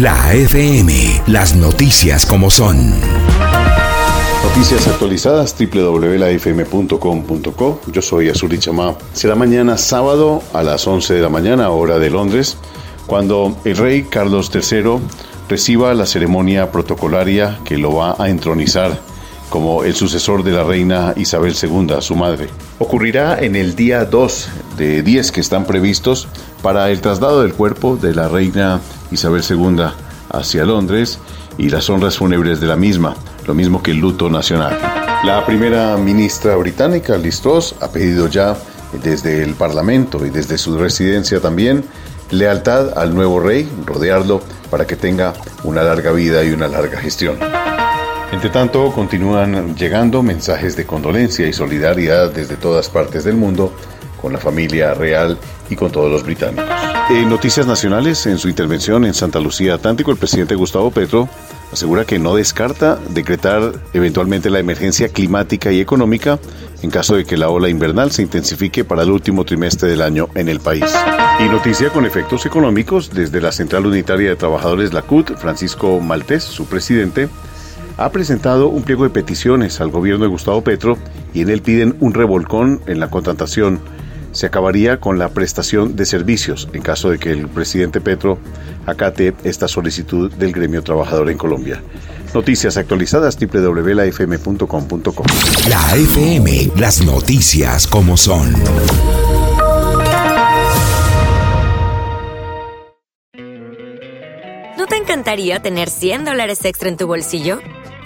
La FM, las noticias como son. Noticias actualizadas www.lafm.com.co. Yo soy Azuri Chamá. Será mañana sábado a las 11 de la mañana, hora de Londres, cuando el rey Carlos III reciba la ceremonia protocolaria que lo va a entronizar como el sucesor de la reina Isabel II, su madre. Ocurrirá en el día 2 de 10 que están previstos para el traslado del cuerpo de la reina Isabel II hacia Londres y las honras fúnebres de la misma, lo mismo que el luto nacional. La primera ministra británica, Liz Truss, ha pedido ya desde el Parlamento y desde su residencia también lealtad al nuevo rey, rodearlo para que tenga una larga vida y una larga gestión. Entre tanto, continúan llegando mensajes de condolencia y solidaridad desde todas partes del mundo con la familia real y con todos los británicos. En Noticias Nacionales, en su intervención en Santa Lucía Atlántico, el presidente Gustavo Petro asegura que no descarta decretar eventualmente la emergencia climática y económica en caso de que la ola invernal se intensifique para el último trimestre del año en el país. Y noticia con efectos económicos desde la Central Unitaria de Trabajadores, la CUT, Francisco Maltés, su presidente, ha presentado un pliego de peticiones al gobierno de Gustavo Petro y en él piden un revolcón en la contratación. Se acabaría con la prestación de servicios en caso de que el presidente Petro acate esta solicitud del gremio trabajador en Colombia. Noticias actualizadas www.lafm.com.co. La FM, las noticias como son. ¿No te encantaría tener 100 dólares extra en tu bolsillo?